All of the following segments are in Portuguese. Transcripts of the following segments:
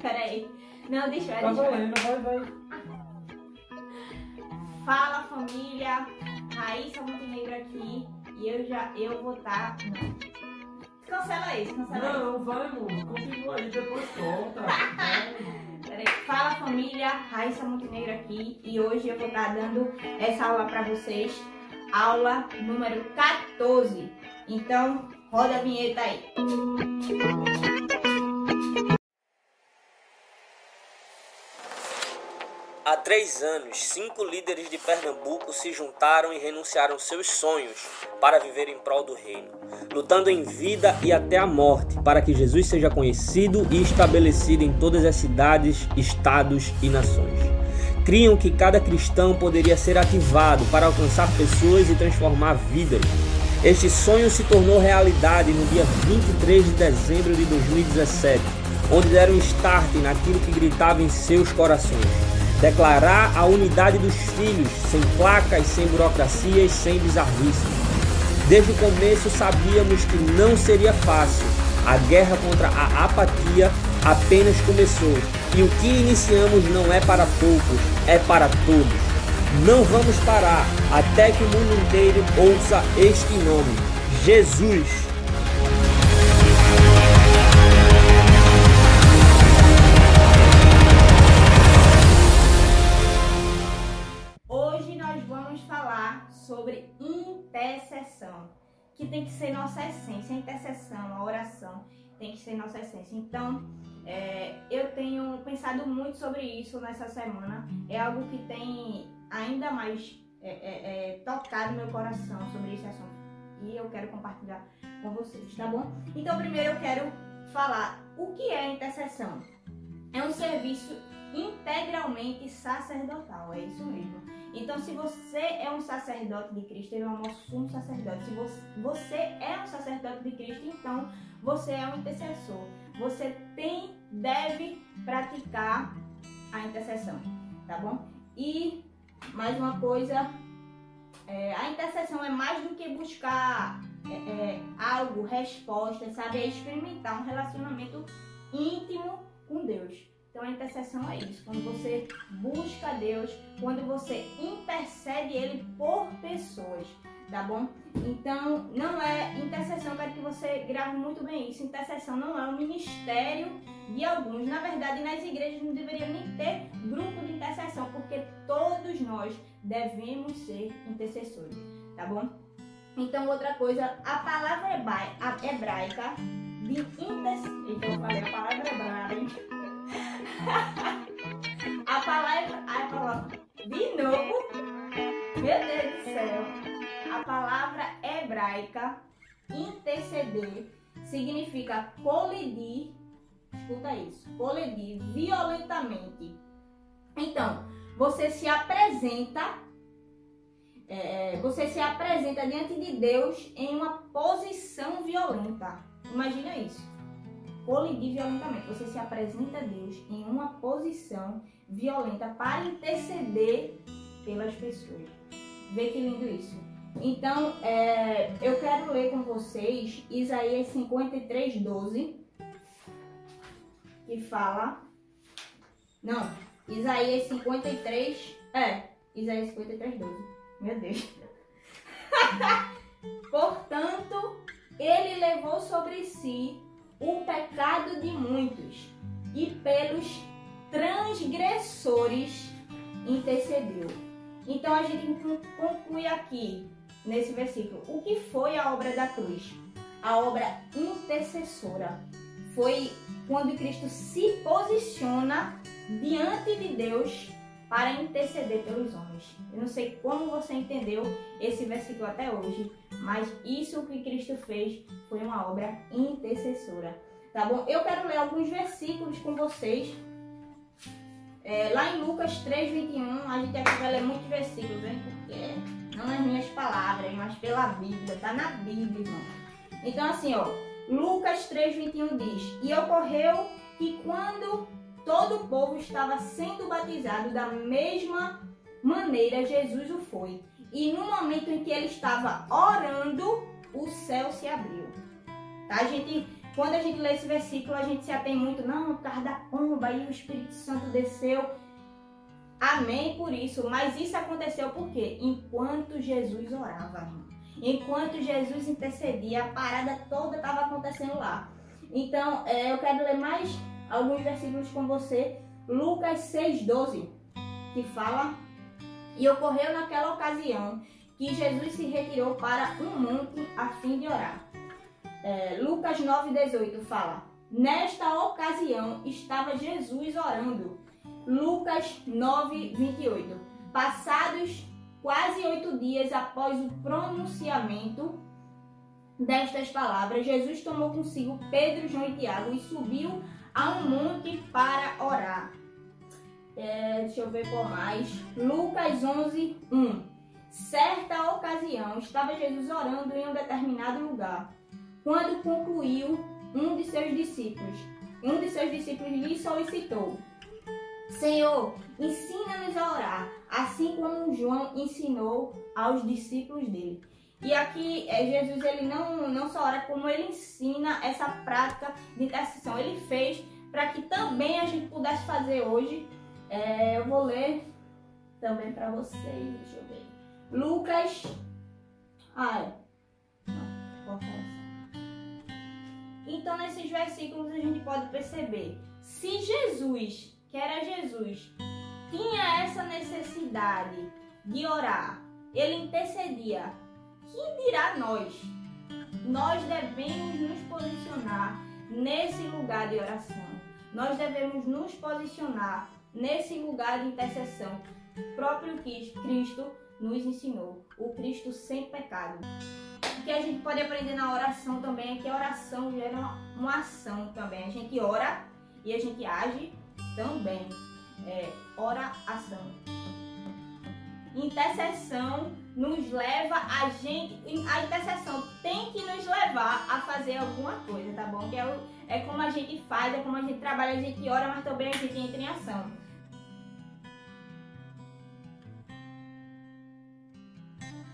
Peraí. Não, deixa eu Tá valendo, vai, vai. Fala família, Raíssa Montenegro aqui e eu já eu vou estar. Não. Cancela isso, cancela isso. Não, vai, amor. Continua aí, depois volta. Vai. Peraí. Fala família, Raíssa Montenegro aqui e hoje eu vou estar dando essa aula para vocês, aula número 14. Então, roda a vinheta aí. Há três anos, cinco líderes de Pernambuco se juntaram e renunciaram seus sonhos para viver em prol do reino, lutando em vida e até a morte para que Jesus seja conhecido e estabelecido em todas as cidades, estados e nações. Criam que cada cristão poderia ser ativado para alcançar pessoas e transformar vidas. Este sonho se tornou realidade no dia 23 de dezembro de 2017, onde deram start naquilo que gritava em seus corações declarar a unidade dos filhos, sem placas, sem burocracias, sem bizarrice. Desde o começo sabíamos que não seria fácil. A guerra contra a apatia apenas começou. E o que iniciamos não é para poucos, é para todos. Não vamos parar até que o mundo inteiro ouça este nome: Jesus. Que tem que ser nossa essência. A intercessão, a oração tem que ser nossa essência. Então, é, eu tenho pensado muito sobre isso nessa semana. É algo que tem ainda mais é, é, é, tocado meu coração sobre esse assunto. E eu quero compartilhar com vocês, tá bom? Então, primeiro eu quero falar o que é intercessão. É um serviço integralmente sacerdotal, é isso mesmo. Então, se você é um sacerdote de Cristo, ele é o nosso sumo sacerdote. Se você, é um sacerdote de Cristo, então você é um intercessor. Você tem, deve praticar a intercessão, tá bom? E mais uma coisa, é, a intercessão é mais do que buscar é, é, algo, resposta, sabe? É experimentar um relacionamento íntimo com Deus. Então a intercessão é isso, quando você busca Deus, quando você intercede Ele por pessoas, tá bom? Então não é intercessão, quero que você grave muito bem isso. Intercessão não é um ministério de alguns. Na verdade, nas igrejas não deveria nem ter grupo de intercessão, porque todos nós devemos ser intercessores, tá bom? Então outra coisa, a palavra hebraica de intercessão. Então a palavra hebraica. A palavra. A palavra. De novo. Meu Deus do céu. A palavra hebraica interceder significa colidir. Escuta isso. Colidir violentamente. Então, você se apresenta. é, você se apresenta diante de Deus em uma posição violenta. Imagina isso colidir violentamente. Você se apresenta a Deus em uma posição violenta para interceder pelas pessoas. Vê que lindo isso. Então, é, eu quero ler com vocês Isaías 53, 12, que fala. Não, Isaías 53. É, Isaías 53, 12. Meu Deus. Portanto, ele levou sobre si o pecado de muitos e pelos transgressores intercedeu. Então a gente conclui aqui nesse versículo o que foi a obra da cruz? A obra intercessora. Foi quando Cristo se posiciona diante de Deus para interceder pelos homens. Eu não sei como você entendeu esse versículo até hoje, mas isso que Cristo fez foi uma obra intercessora. Tá bom? Eu quero ler alguns versículos com vocês. É, lá em Lucas 3, 21, a gente aqui vai ler muitos versículos, hein? Porque não nas minhas palavras, mas pela Bíblia. Tá na Bíblia, irmão. Então, assim, ó. Lucas 3, 21 diz: E ocorreu que quando todo o povo estava sendo batizado da mesma maneira, Jesus o foi. E no momento em que ele estava orando, o céu se abriu. Tá? A gente quando a gente lê esse versículo, a gente se atém muito, não, por causa da pomba e o Espírito Santo desceu. Amém por isso, mas isso aconteceu por quê? Enquanto Jesus orava, irmão. Enquanto Jesus intercedia, a parada toda estava acontecendo lá. Então, é, eu quero ler mais alguns versículos com você. Lucas 6,12, que fala: E ocorreu naquela ocasião que Jesus se retirou para um monte a fim de orar é, Lucas 9,18 fala: Nesta ocasião estava Jesus orando. Lucas 9,28. Passados quase oito dias após o pronunciamento destas palavras, Jesus tomou consigo Pedro, João e Tiago e subiu a um monte para orar. É, deixa eu ver por mais. Lucas 11, 1. Certa ocasião estava Jesus orando em um determinado lugar quando concluiu, um de seus discípulos, um de seus discípulos lhe solicitou: Senhor, ensina-nos a orar, assim como João ensinou aos discípulos dele. E aqui é, Jesus ele não, não só ora, como ele ensina essa prática de intercessão. Ele fez para que também a gente pudesse fazer hoje. É, eu vou ler também para vocês, deixa eu ver. Lucas. É. Não, então, nesses versículos, a gente pode perceber: se Jesus, que era Jesus, tinha essa necessidade de orar, ele intercedia, que dirá nós? Nós devemos nos posicionar nesse lugar de oração. Nós devemos nos posicionar nesse lugar de intercessão. O próprio Cristo nos ensinou, o Cristo sem pecado que a gente pode aprender na oração também é que a oração gera uma, uma ação também. A gente ora e a gente age também. É, oração. Intercessão nos leva a gente. A intercessão tem que nos levar a fazer alguma coisa, tá bom? Que é, o, é como a gente faz, é como a gente trabalha, a gente ora, mas também a gente entra em ação.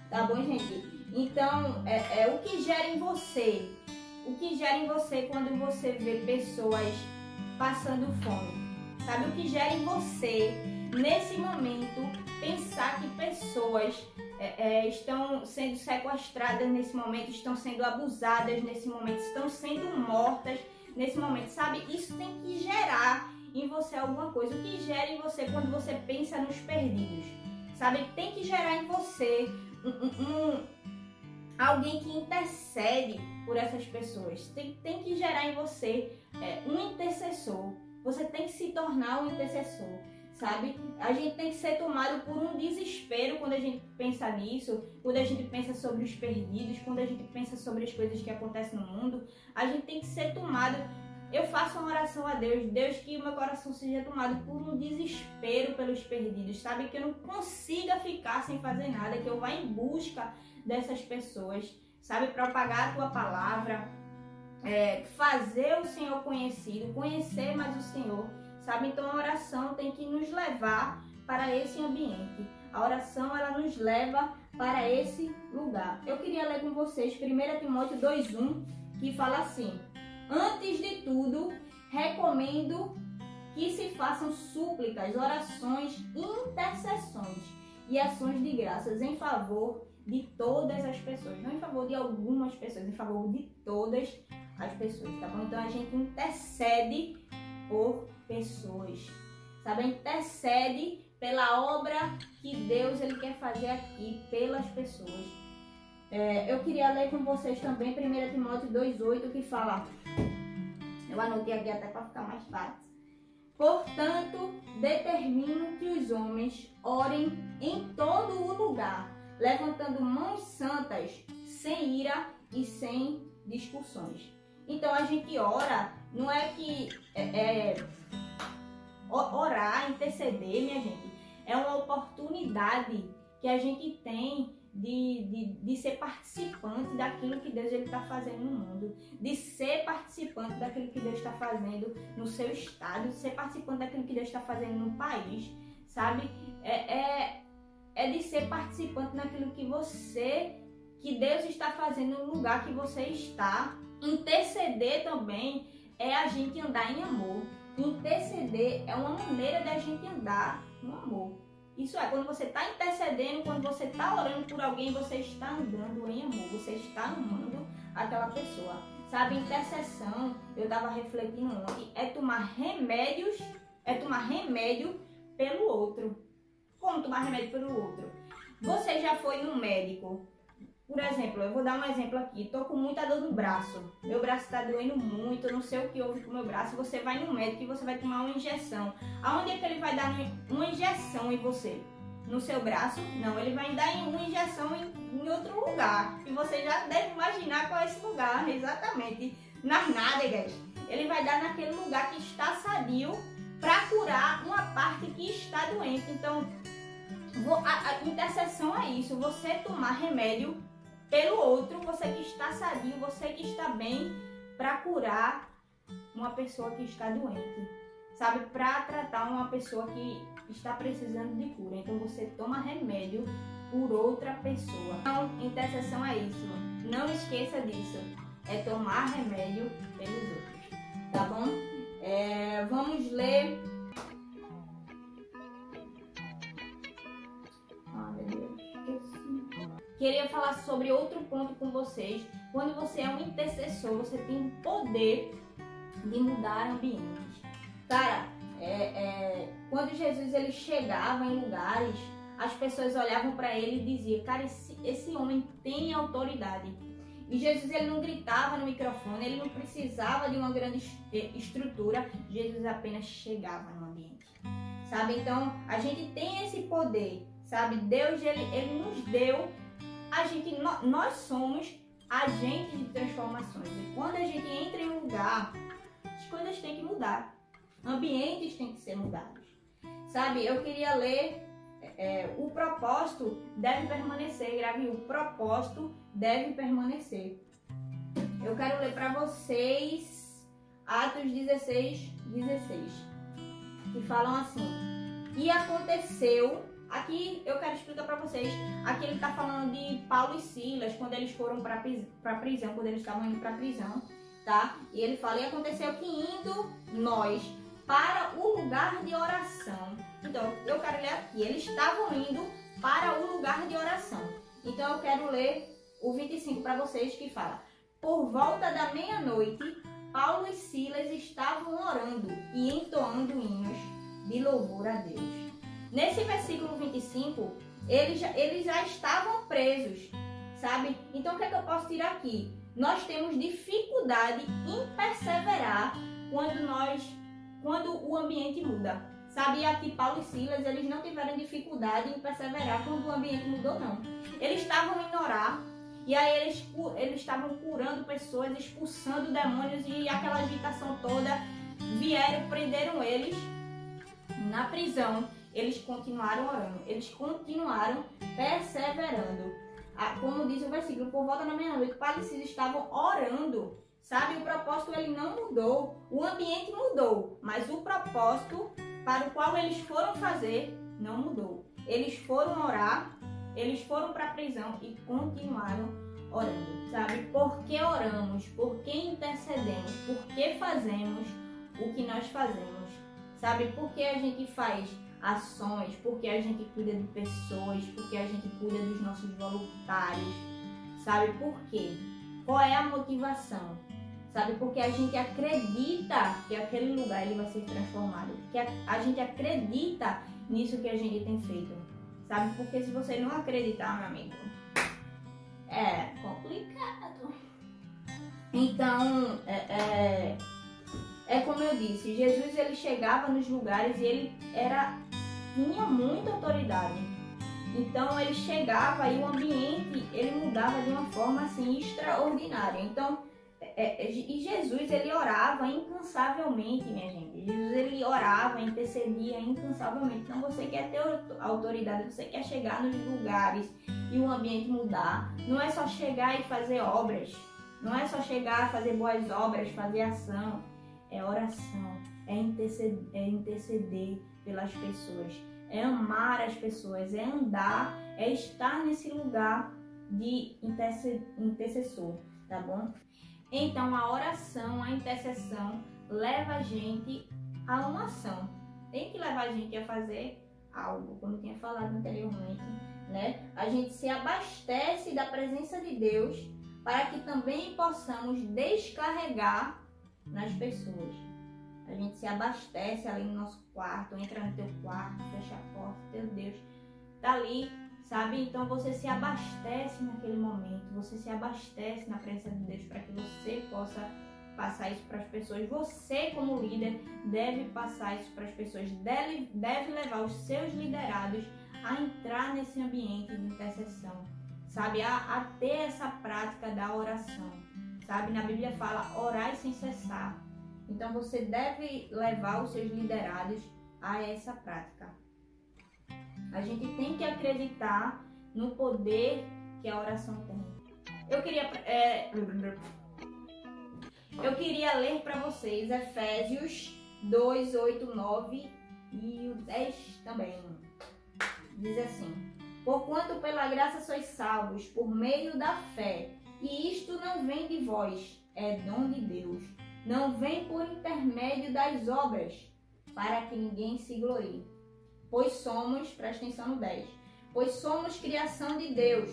Tá bom, gente? Então, é, é o que gera em você. O que gera em você quando você vê pessoas passando fome. Sabe o que gera em você nesse momento pensar que pessoas é, é, estão sendo sequestradas nesse momento, estão sendo abusadas nesse momento, estão sendo mortas nesse momento, sabe? Isso tem que gerar em você alguma coisa. O que gera em você quando você pensa nos perdidos, sabe? Tem que gerar em você um, um, alguém que intercede por essas pessoas. Tem, tem que gerar em você é, um intercessor. Você tem que se tornar um intercessor, sabe? A gente tem que ser tomado por um desespero quando a gente pensa nisso, quando a gente pensa sobre os perdidos, quando a gente pensa sobre as coisas que acontecem no mundo. A gente tem que ser tomado. Eu faço uma oração a Deus, Deus que o meu coração seja tomado por um desespero pelos perdidos, sabe? Que eu não consiga ficar sem fazer nada, que eu vá em busca dessas pessoas, sabe? Propagar a tua palavra, é, fazer o Senhor conhecido, conhecer mais o Senhor, sabe? Então a oração tem que nos levar para esse ambiente. A oração ela nos leva para esse lugar. Eu queria ler com vocês 1 Timóteo 2:1, que fala assim: Antes de tudo, recomendo que se façam súplicas, orações, intercessões e ações de graças em favor de todas as pessoas, não em favor de algumas pessoas, em favor de todas as pessoas, tá bom? Então a gente intercede por pessoas, sabe? Intercede pela obra que Deus ele quer fazer aqui pelas pessoas. É, eu queria ler com vocês também 1 Timóteo 2,8 que fala. Eu anotei aqui até para ficar mais fácil. Portanto, determino que os homens orem em todo o lugar levantando mãos santas, sem ira e sem discussões. Então a gente ora, não é que é, é, orar, interceder, minha gente, é uma oportunidade que a gente tem de, de, de ser participante daquilo que Deus está fazendo no mundo, de ser participante daquilo que Deus está fazendo no seu estado, de ser participante daquilo que Deus está fazendo no país, sabe? É, é, é de ser participante naquilo que você, que Deus está fazendo no lugar que você está, Interceder também é a gente andar em amor. Interceder é uma maneira da gente andar no amor. Isso é, quando você está intercedendo, quando você está orando por alguém, você está andando em amor, você está amando aquela pessoa. Sabe, intercessão, eu estava refletindo ontem, é tomar remédios, é tomar remédio pelo outro. Como tomar remédio pelo outro? Você já foi no médico, por exemplo, eu vou dar um exemplo aqui. Tô com muita dor no braço. Meu braço está doendo muito, eu não sei o que houve com meu braço. Você vai no médico e você vai tomar uma injeção. Aonde é que ele vai dar uma injeção em você? No seu braço? Não, ele vai dar uma injeção em, em outro lugar. E você já deve imaginar qual é esse lugar, exatamente. Nas nádegas. Ele vai dar naquele lugar que está sadio para curar uma parte que está doente. Então, a, a é isso, você tomar remédio pelo outro, você que está sadio, você que está bem, para curar uma pessoa que está doente, sabe? Para tratar uma pessoa que está precisando de cura. Então você toma remédio por outra pessoa. Então, intercessão é isso. Não esqueça disso. É tomar remédio pelos outros. Tá bom? É, vamos ler queria falar sobre outro ponto com vocês. Quando você é um intercessor, você tem o poder de mudar ambientes. Cara, é, é, quando Jesus ele chegava em lugares, as pessoas olhavam para ele e diziam: Cara, esse, esse homem tem autoridade. E Jesus ele não gritava no microfone, ele não precisava de uma grande estrutura. Jesus apenas chegava no ambiente, sabe? Então a gente tem esse poder, sabe? Deus ele, ele nos deu a gente, nós somos agentes de transformações. E quando a gente entra em um lugar, as coisas têm que mudar. Ambientes têm que ser mudados. Sabe, eu queria ler é, o propósito deve permanecer. Grave o propósito deve permanecer. Eu quero ler para vocês Atos 16, 16, que falam assim: E aconteceu Aqui eu quero explicar para vocês. Aqui ele está falando de Paulo e Silas quando eles foram para a prisão, quando eles estavam indo para a prisão, tá? E ele fala: e aconteceu que indo nós para o lugar de oração. Então eu quero ler aqui. Eles estavam indo para o lugar de oração. Então eu quero ler o 25 para vocês que fala: por volta da meia-noite, Paulo e Silas estavam orando e entoando hinos de louvor a Deus. Nesse versículo 25, eles já, eles já estavam presos, sabe? Então o que, é que eu posso tirar aqui? Nós temos dificuldade em perseverar quando nós, quando o ambiente muda. Sabe, aqui Paulo e Silas, eles não tiveram dificuldade em perseverar quando o ambiente mudou, não. Eles estavam em orar, e aí eles, eles estavam curando pessoas, expulsando demônios e aquela agitação toda. Vieram, prenderam eles na prisão eles continuaram orando, eles continuaram perseverando. Como diz o versículo, por volta da meia-noite, parecidos estavam orando. Sabe, o propósito ele não mudou, o ambiente mudou, mas o propósito para o qual eles foram fazer não mudou. Eles foram orar, eles foram para a prisão e continuaram orando. Sabe, por que oramos, por que intercedemos, por que fazemos o que nós fazemos? Sabe, por que a gente faz ações, porque a gente cuida de pessoas, porque a gente cuida dos nossos voluntários. Sabe por quê? Qual é a motivação? Sabe? Porque a gente acredita que aquele lugar ele vai ser transformado. Que a, a gente acredita nisso que a gente tem feito. Sabe? Porque se você não acreditar, meu amigo, é complicado. Então, é, é, é como eu disse, Jesus ele chegava nos lugares e ele era tinha muita autoridade. Então ele chegava e o ambiente ele mudava de uma forma assim extraordinária. Então é, é, e Jesus ele orava incansavelmente, minha gente. Jesus ele orava, intercedia incansavelmente. Então você quer ter autoridade, você quer chegar nos lugares e o ambiente mudar. Não é só chegar e fazer obras. Não é só chegar, fazer boas obras, fazer ação. É oração, é interceder, é interceder pelas pessoas, é amar as pessoas, é andar, é estar nesse lugar de intercessor, tá bom? Então a oração, a intercessão leva a gente a uma ação. Tem que levar a gente a fazer algo, como eu tinha falado anteriormente, né? A gente se abastece da presença de Deus para que também possamos descarregar nas pessoas. A gente se abastece ali no nosso quarto, entra no teu quarto, fecha a porta, teu Deus tá ali, sabe? Então você se abastece naquele momento, você se abastece na presença de Deus para que você possa passar isso para as pessoas. Você, como líder, deve passar isso para as pessoas, deve, deve levar os seus liderados a entrar nesse ambiente de intercessão, sabe? A, a ter essa prática da oração, sabe? Na Bíblia fala orar sem cessar. Então você deve levar os seus liderados a essa prática. A gente tem que acreditar no poder que a oração tem. Eu queria é, eu queria ler para vocês Efésios 2, 8, 9 e o 10 também. Diz assim: Porquanto pela graça sois salvos por meio da fé, e isto não vem de vós, é dom de Deus. Não vem por intermédio das obras, para que ninguém se glorie. Pois somos, presta atenção no 10, pois somos criação de Deus,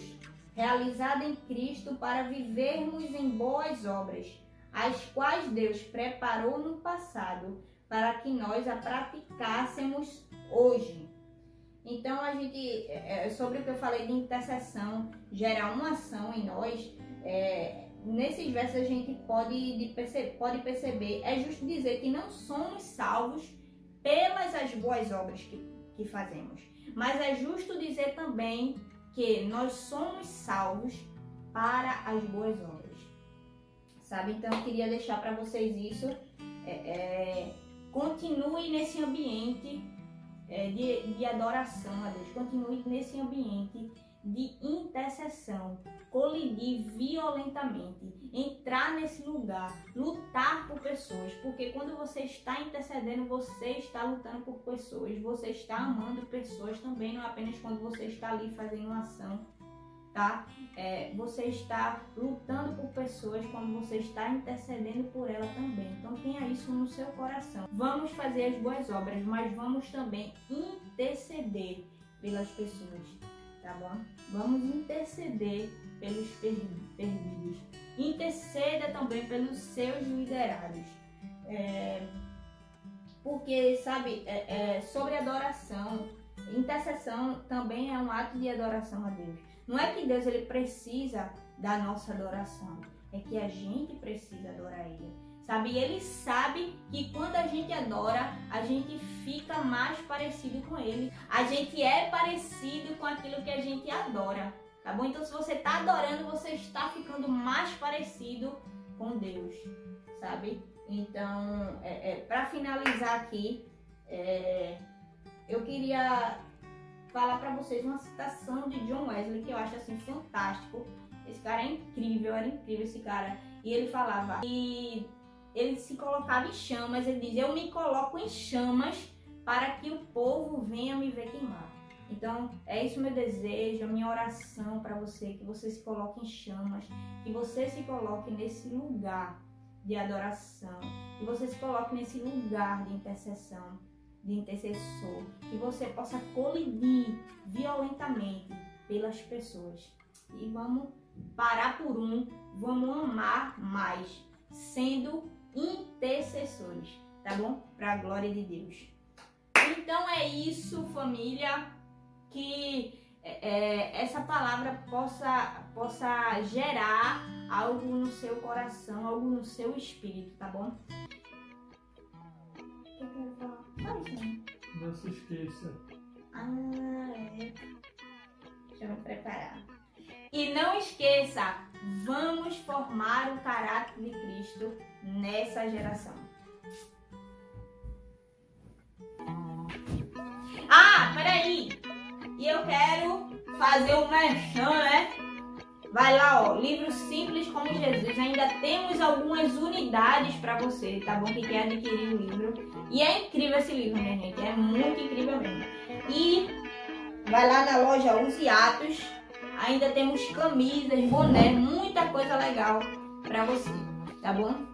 realizada em Cristo para vivermos em boas obras, as quais Deus preparou no passado para que nós a praticássemos hoje. Então a gente, é, é, sobre o que eu falei de intercessão, gerar uma ação em nós, é, nesses versos a gente pode, pode perceber, é justo dizer que não somos salvos pelas as boas obras que, que fazemos, mas é justo dizer também que nós somos salvos para as boas obras sabe? Então eu queria deixar para vocês isso. É, é, continue nesse ambiente é, de, de adoração a Deus, continue nesse ambiente de intercessão, colidir violentamente, entrar nesse lugar, lutar por pessoas, porque quando você está intercedendo, você está lutando por pessoas, você está amando pessoas também, não apenas quando você está ali fazendo uma ação tá? É, você está lutando por pessoas quando você está intercedendo por ela também. Então tenha isso no seu coração. Vamos fazer as boas obras, mas vamos também interceder pelas pessoas, tá bom? Vamos interceder pelos perdidos. Interceda também pelos seus liderados. É, porque, sabe, é, é, sobre adoração, intercessão também é um ato de adoração a Deus. Não é que Deus ele precisa da nossa adoração, é que a gente precisa adorar Ele. Sabe? Ele sabe que quando a gente adora, a gente fica mais parecido com Ele. A gente é parecido com aquilo que a gente adora. Tá bom? Então, se você está adorando, você está ficando mais parecido com Deus, sabe? Então, é, é para finalizar aqui, é, eu queria falar para vocês uma citação de John Wesley que eu acho assim fantástico. Esse cara é incrível, era incrível esse cara. E ele falava e ele se colocava em chamas, ele diz: "Eu me coloco em chamas para que o povo venha me ver queimar". Então, é isso meu desejo, a minha oração para você, que você se coloque em chamas, que você se coloque nesse lugar de adoração, que você se coloque nesse lugar de intercessão de intercessor, que você possa colidir violentamente pelas pessoas. E vamos parar por um, vamos amar mais, sendo intercessores, tá bom? Para a glória de Deus. Então é isso, família, que é, é, essa palavra possa, possa gerar algo no seu coração, algo no seu espírito, tá bom? Eu quero falar? Não se esqueça. Ah, é. Deixa eu me preparar. E não esqueça, vamos formar o caráter de Cristo nessa geração. Ah, peraí! E eu quero fazer um merchan, né? Vai lá, ó, livro simples como Jesus. Ainda temos algumas unidades para você, tá bom? Que quer adquirir o livro. E é incrível esse livro, minha gente. É muito incrível mesmo. E vai lá na loja Use Atos. Ainda temos camisas, boné, muita coisa legal para você. Tá bom?